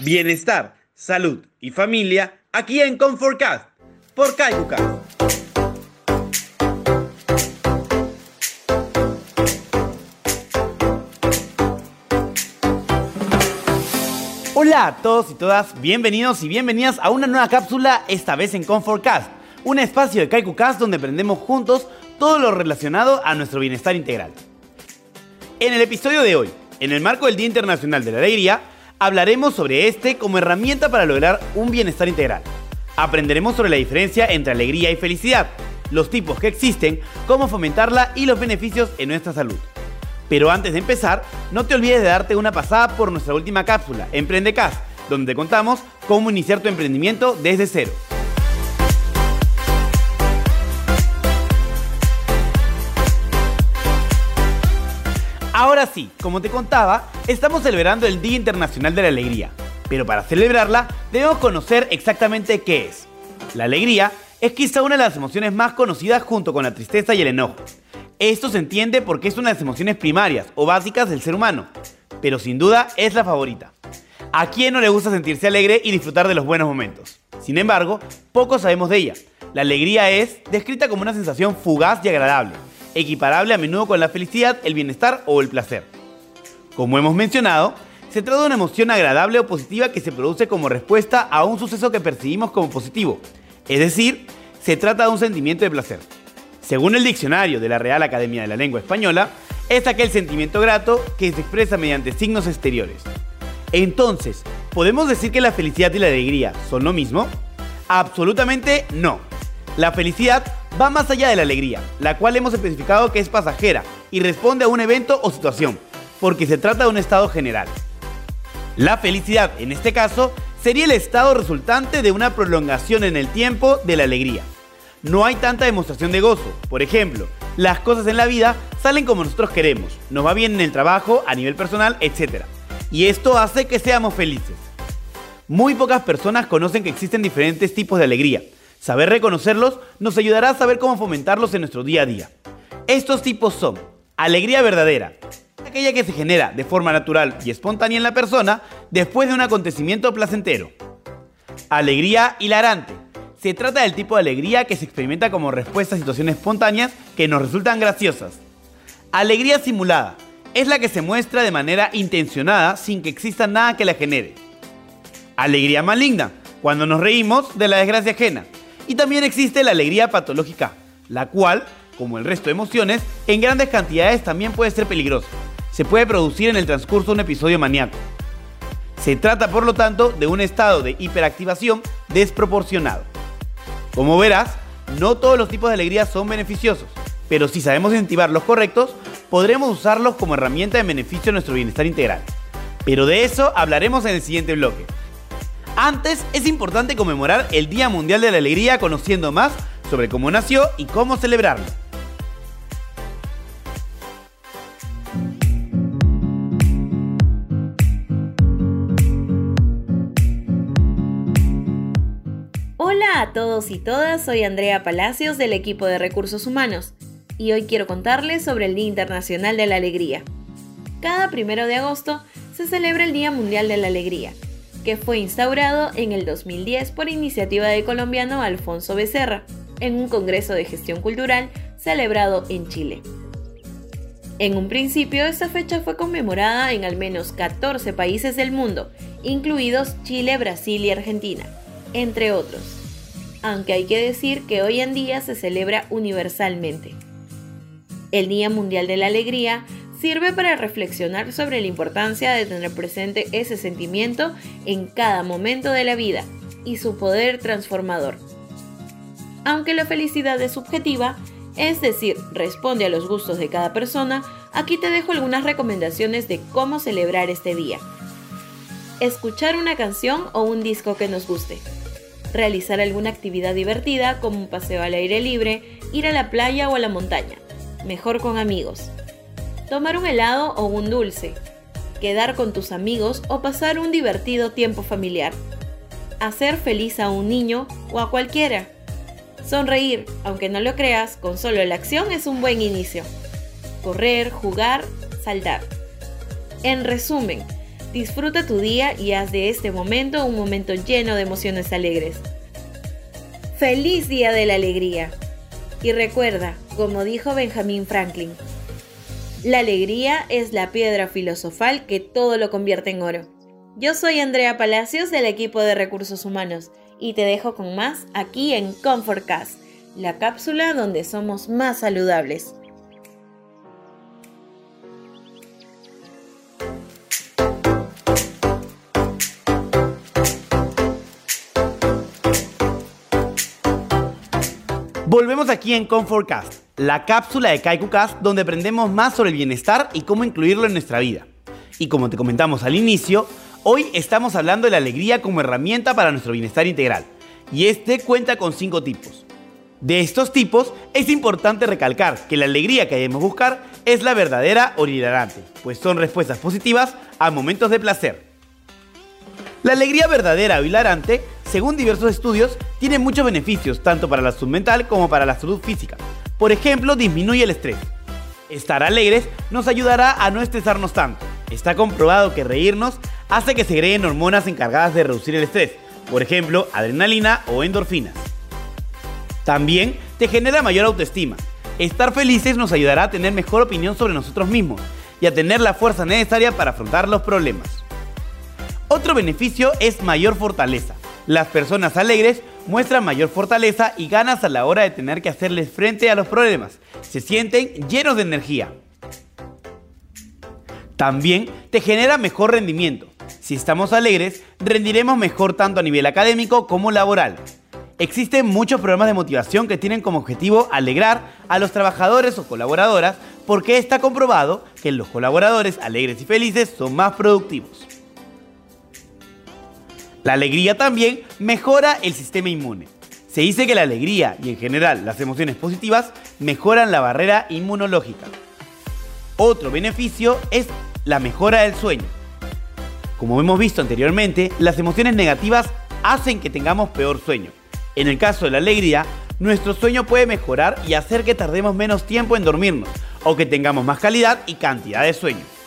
Bienestar, salud y familia aquí en Comfortcast por Cast. Hola a todos y todas, bienvenidos y bienvenidas a una nueva cápsula, esta vez en Comfortcast, un espacio de KaikuCast donde aprendemos juntos todo lo relacionado a nuestro bienestar integral. En el episodio de hoy, en el marco del Día Internacional de la Alegría, hablaremos sobre este como herramienta para lograr un bienestar integral. Aprenderemos sobre la diferencia entre alegría y felicidad, los tipos que existen, cómo fomentarla y los beneficios en nuestra salud. Pero antes de empezar, no te olvides de darte una pasada por nuestra última cápsula, Emprendecast, donde te contamos cómo iniciar tu emprendimiento desde cero. Ahora sí, como te contaba, estamos celebrando el Día Internacional de la Alegría. Pero para celebrarla, debemos conocer exactamente qué es. La alegría es quizá una de las emociones más conocidas junto con la tristeza y el enojo. Esto se entiende porque es una de las emociones primarias o básicas del ser humano, pero sin duda es la favorita. ¿A quién no le gusta sentirse alegre y disfrutar de los buenos momentos? Sin embargo, poco sabemos de ella. La alegría es descrita como una sensación fugaz y agradable, equiparable a menudo con la felicidad, el bienestar o el placer. Como hemos mencionado, se trata de una emoción agradable o positiva que se produce como respuesta a un suceso que percibimos como positivo, es decir, se trata de un sentimiento de placer. Según el diccionario de la Real Academia de la Lengua Española, es aquel sentimiento grato que se expresa mediante signos exteriores. Entonces, ¿podemos decir que la felicidad y la alegría son lo mismo? Absolutamente no. La felicidad va más allá de la alegría, la cual hemos especificado que es pasajera y responde a un evento o situación, porque se trata de un estado general. La felicidad, en este caso, sería el estado resultante de una prolongación en el tiempo de la alegría. No hay tanta demostración de gozo. Por ejemplo, las cosas en la vida salen como nosotros queremos, nos va bien en el trabajo, a nivel personal, etc. Y esto hace que seamos felices. Muy pocas personas conocen que existen diferentes tipos de alegría, Saber reconocerlos nos ayudará a saber cómo fomentarlos en nuestro día a día. Estos tipos son alegría verdadera, aquella que se genera de forma natural y espontánea en la persona después de un acontecimiento placentero. Alegría hilarante. Se trata del tipo de alegría que se experimenta como respuesta a situaciones espontáneas que nos resultan graciosas. Alegría simulada. Es la que se muestra de manera intencionada sin que exista nada que la genere. Alegría maligna. Cuando nos reímos de la desgracia ajena. Y también existe la alegría patológica, la cual, como el resto de emociones, en grandes cantidades también puede ser peligrosa. Se puede producir en el transcurso de un episodio maníaco. Se trata, por lo tanto, de un estado de hiperactivación desproporcionado. Como verás, no todos los tipos de alegría son beneficiosos, pero si sabemos incentivar los correctos, podremos usarlos como herramienta de beneficio a nuestro bienestar integral. Pero de eso hablaremos en el siguiente bloque. Antes, es importante conmemorar el Día Mundial de la Alegría conociendo más sobre cómo nació y cómo celebrarlo. Hola a todos y todas, soy Andrea Palacios del equipo de Recursos Humanos y hoy quiero contarles sobre el Día Internacional de la Alegría. Cada primero de agosto se celebra el Día Mundial de la Alegría que fue instaurado en el 2010 por iniciativa del colombiano Alfonso Becerra, en un Congreso de Gestión Cultural celebrado en Chile. En un principio, esta fecha fue conmemorada en al menos 14 países del mundo, incluidos Chile, Brasil y Argentina, entre otros. Aunque hay que decir que hoy en día se celebra universalmente. El Día Mundial de la Alegría sirve para reflexionar sobre la importancia de tener presente ese sentimiento en cada momento de la vida y su poder transformador. Aunque la felicidad es subjetiva, es decir, responde a los gustos de cada persona, aquí te dejo algunas recomendaciones de cómo celebrar este día. Escuchar una canción o un disco que nos guste. Realizar alguna actividad divertida como un paseo al aire libre, ir a la playa o a la montaña. Mejor con amigos tomar un helado o un dulce, quedar con tus amigos o pasar un divertido tiempo familiar, hacer feliz a un niño o a cualquiera. Sonreír, aunque no lo creas, con solo la acción es un buen inicio. Correr, jugar, saltar. En resumen, Disfruta tu día y haz de este momento un momento lleno de emociones alegres. ¡Feliz Día de la Alegría! Y recuerda, como dijo Benjamin Franklin, la alegría es la piedra filosofal que todo lo convierte en oro. Yo soy Andrea Palacios del equipo de recursos humanos y te dejo con más aquí en ComfortCast, la cápsula donde somos más saludables. Volvemos aquí en ComfortCast, la cápsula de KaikuCast donde aprendemos más sobre el bienestar y cómo incluirlo en nuestra vida. Y como te comentamos al inicio, hoy estamos hablando de la alegría como herramienta para nuestro bienestar integral. Y este cuenta con cinco tipos. De estos tipos, es importante recalcar que la alegría que debemos buscar es la verdadera o hilarante, pues son respuestas positivas a momentos de placer. La alegría verdadera o hilarante según diversos estudios, tiene muchos beneficios tanto para la salud mental como para la salud física. Por ejemplo, disminuye el estrés. Estar alegres nos ayudará a no estresarnos tanto. Está comprobado que reírnos hace que se segreguen hormonas encargadas de reducir el estrés, por ejemplo, adrenalina o endorfinas. También te genera mayor autoestima. Estar felices nos ayudará a tener mejor opinión sobre nosotros mismos y a tener la fuerza necesaria para afrontar los problemas. Otro beneficio es mayor fortaleza. Las personas alegres muestran mayor fortaleza y ganas a la hora de tener que hacerles frente a los problemas. Se sienten llenos de energía. También te genera mejor rendimiento. Si estamos alegres, rendiremos mejor tanto a nivel académico como laboral. Existen muchos programas de motivación que tienen como objetivo alegrar a los trabajadores o colaboradoras porque está comprobado que los colaboradores alegres y felices son más productivos. La alegría también mejora el sistema inmune. Se dice que la alegría y en general las emociones positivas mejoran la barrera inmunológica. Otro beneficio es la mejora del sueño. Como hemos visto anteriormente, las emociones negativas hacen que tengamos peor sueño. En el caso de la alegría, nuestro sueño puede mejorar y hacer que tardemos menos tiempo en dormirnos o que tengamos más calidad y cantidad de sueño.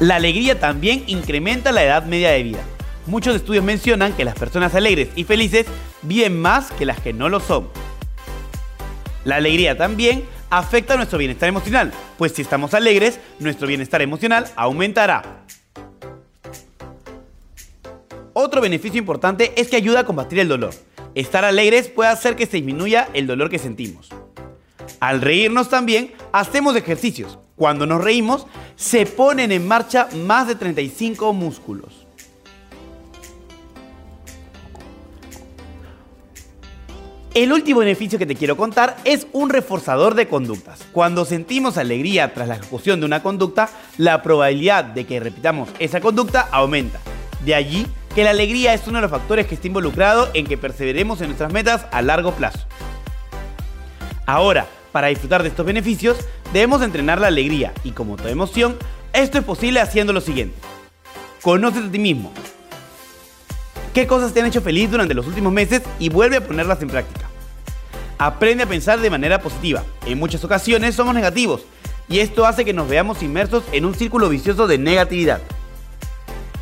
La alegría también incrementa la edad media de vida. Muchos estudios mencionan que las personas alegres y felices viven más que las que no lo son. La alegría también afecta nuestro bienestar emocional, pues si estamos alegres, nuestro bienestar emocional aumentará. Otro beneficio importante es que ayuda a combatir el dolor. Estar alegres puede hacer que se disminuya el dolor que sentimos. Al reírnos también, hacemos ejercicios, cuando nos reímos, se ponen en marcha más de 35 músculos. El último beneficio que te quiero contar es un reforzador de conductas. Cuando sentimos alegría tras la ejecución de una conducta, la probabilidad de que repitamos esa conducta aumenta. De allí que la alegría es uno de los factores que está involucrado en que perseveremos en nuestras metas a largo plazo. Ahora, para disfrutar de estos beneficios, debemos entrenar la alegría y como toda emoción, esto es posible haciendo lo siguiente. Conócete a ti mismo. ¿Qué cosas te han hecho feliz durante los últimos meses y vuelve a ponerlas en práctica? Aprende a pensar de manera positiva. En muchas ocasiones somos negativos y esto hace que nos veamos inmersos en un círculo vicioso de negatividad.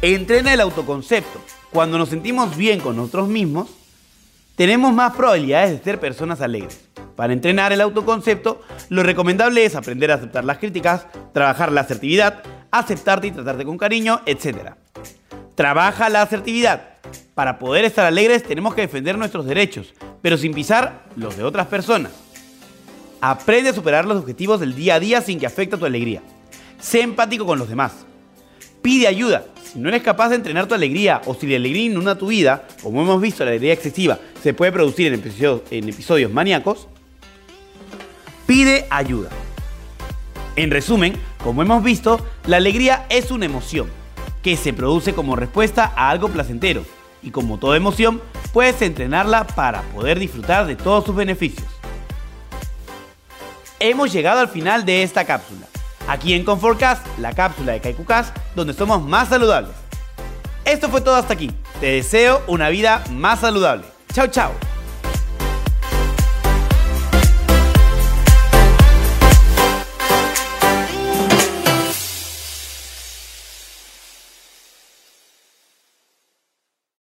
Entrena el autoconcepto. Cuando nos sentimos bien con nosotros mismos, tenemos más probabilidades de ser personas alegres. Para entrenar el autoconcepto, lo recomendable es aprender a aceptar las críticas, trabajar la asertividad, aceptarte y tratarte con cariño, etc. Trabaja la asertividad. Para poder estar alegres tenemos que defender nuestros derechos, pero sin pisar los de otras personas. Aprende a superar los objetivos del día a día sin que afecte a tu alegría. Sé empático con los demás. Pide ayuda. Si no eres capaz de entrenar tu alegría o si la alegría inunda tu vida, como hemos visto, la alegría excesiva se puede producir en episodios, en episodios maníacos, pide ayuda. En resumen, como hemos visto, la alegría es una emoción que se produce como respuesta a algo placentero y como toda emoción, puedes entrenarla para poder disfrutar de todos sus beneficios. Hemos llegado al final de esta cápsula. Aquí en Comfortcast, la cápsula de KaikuCast, donde somos más saludables. Esto fue todo hasta aquí. Te deseo una vida más saludable. Chao, chao.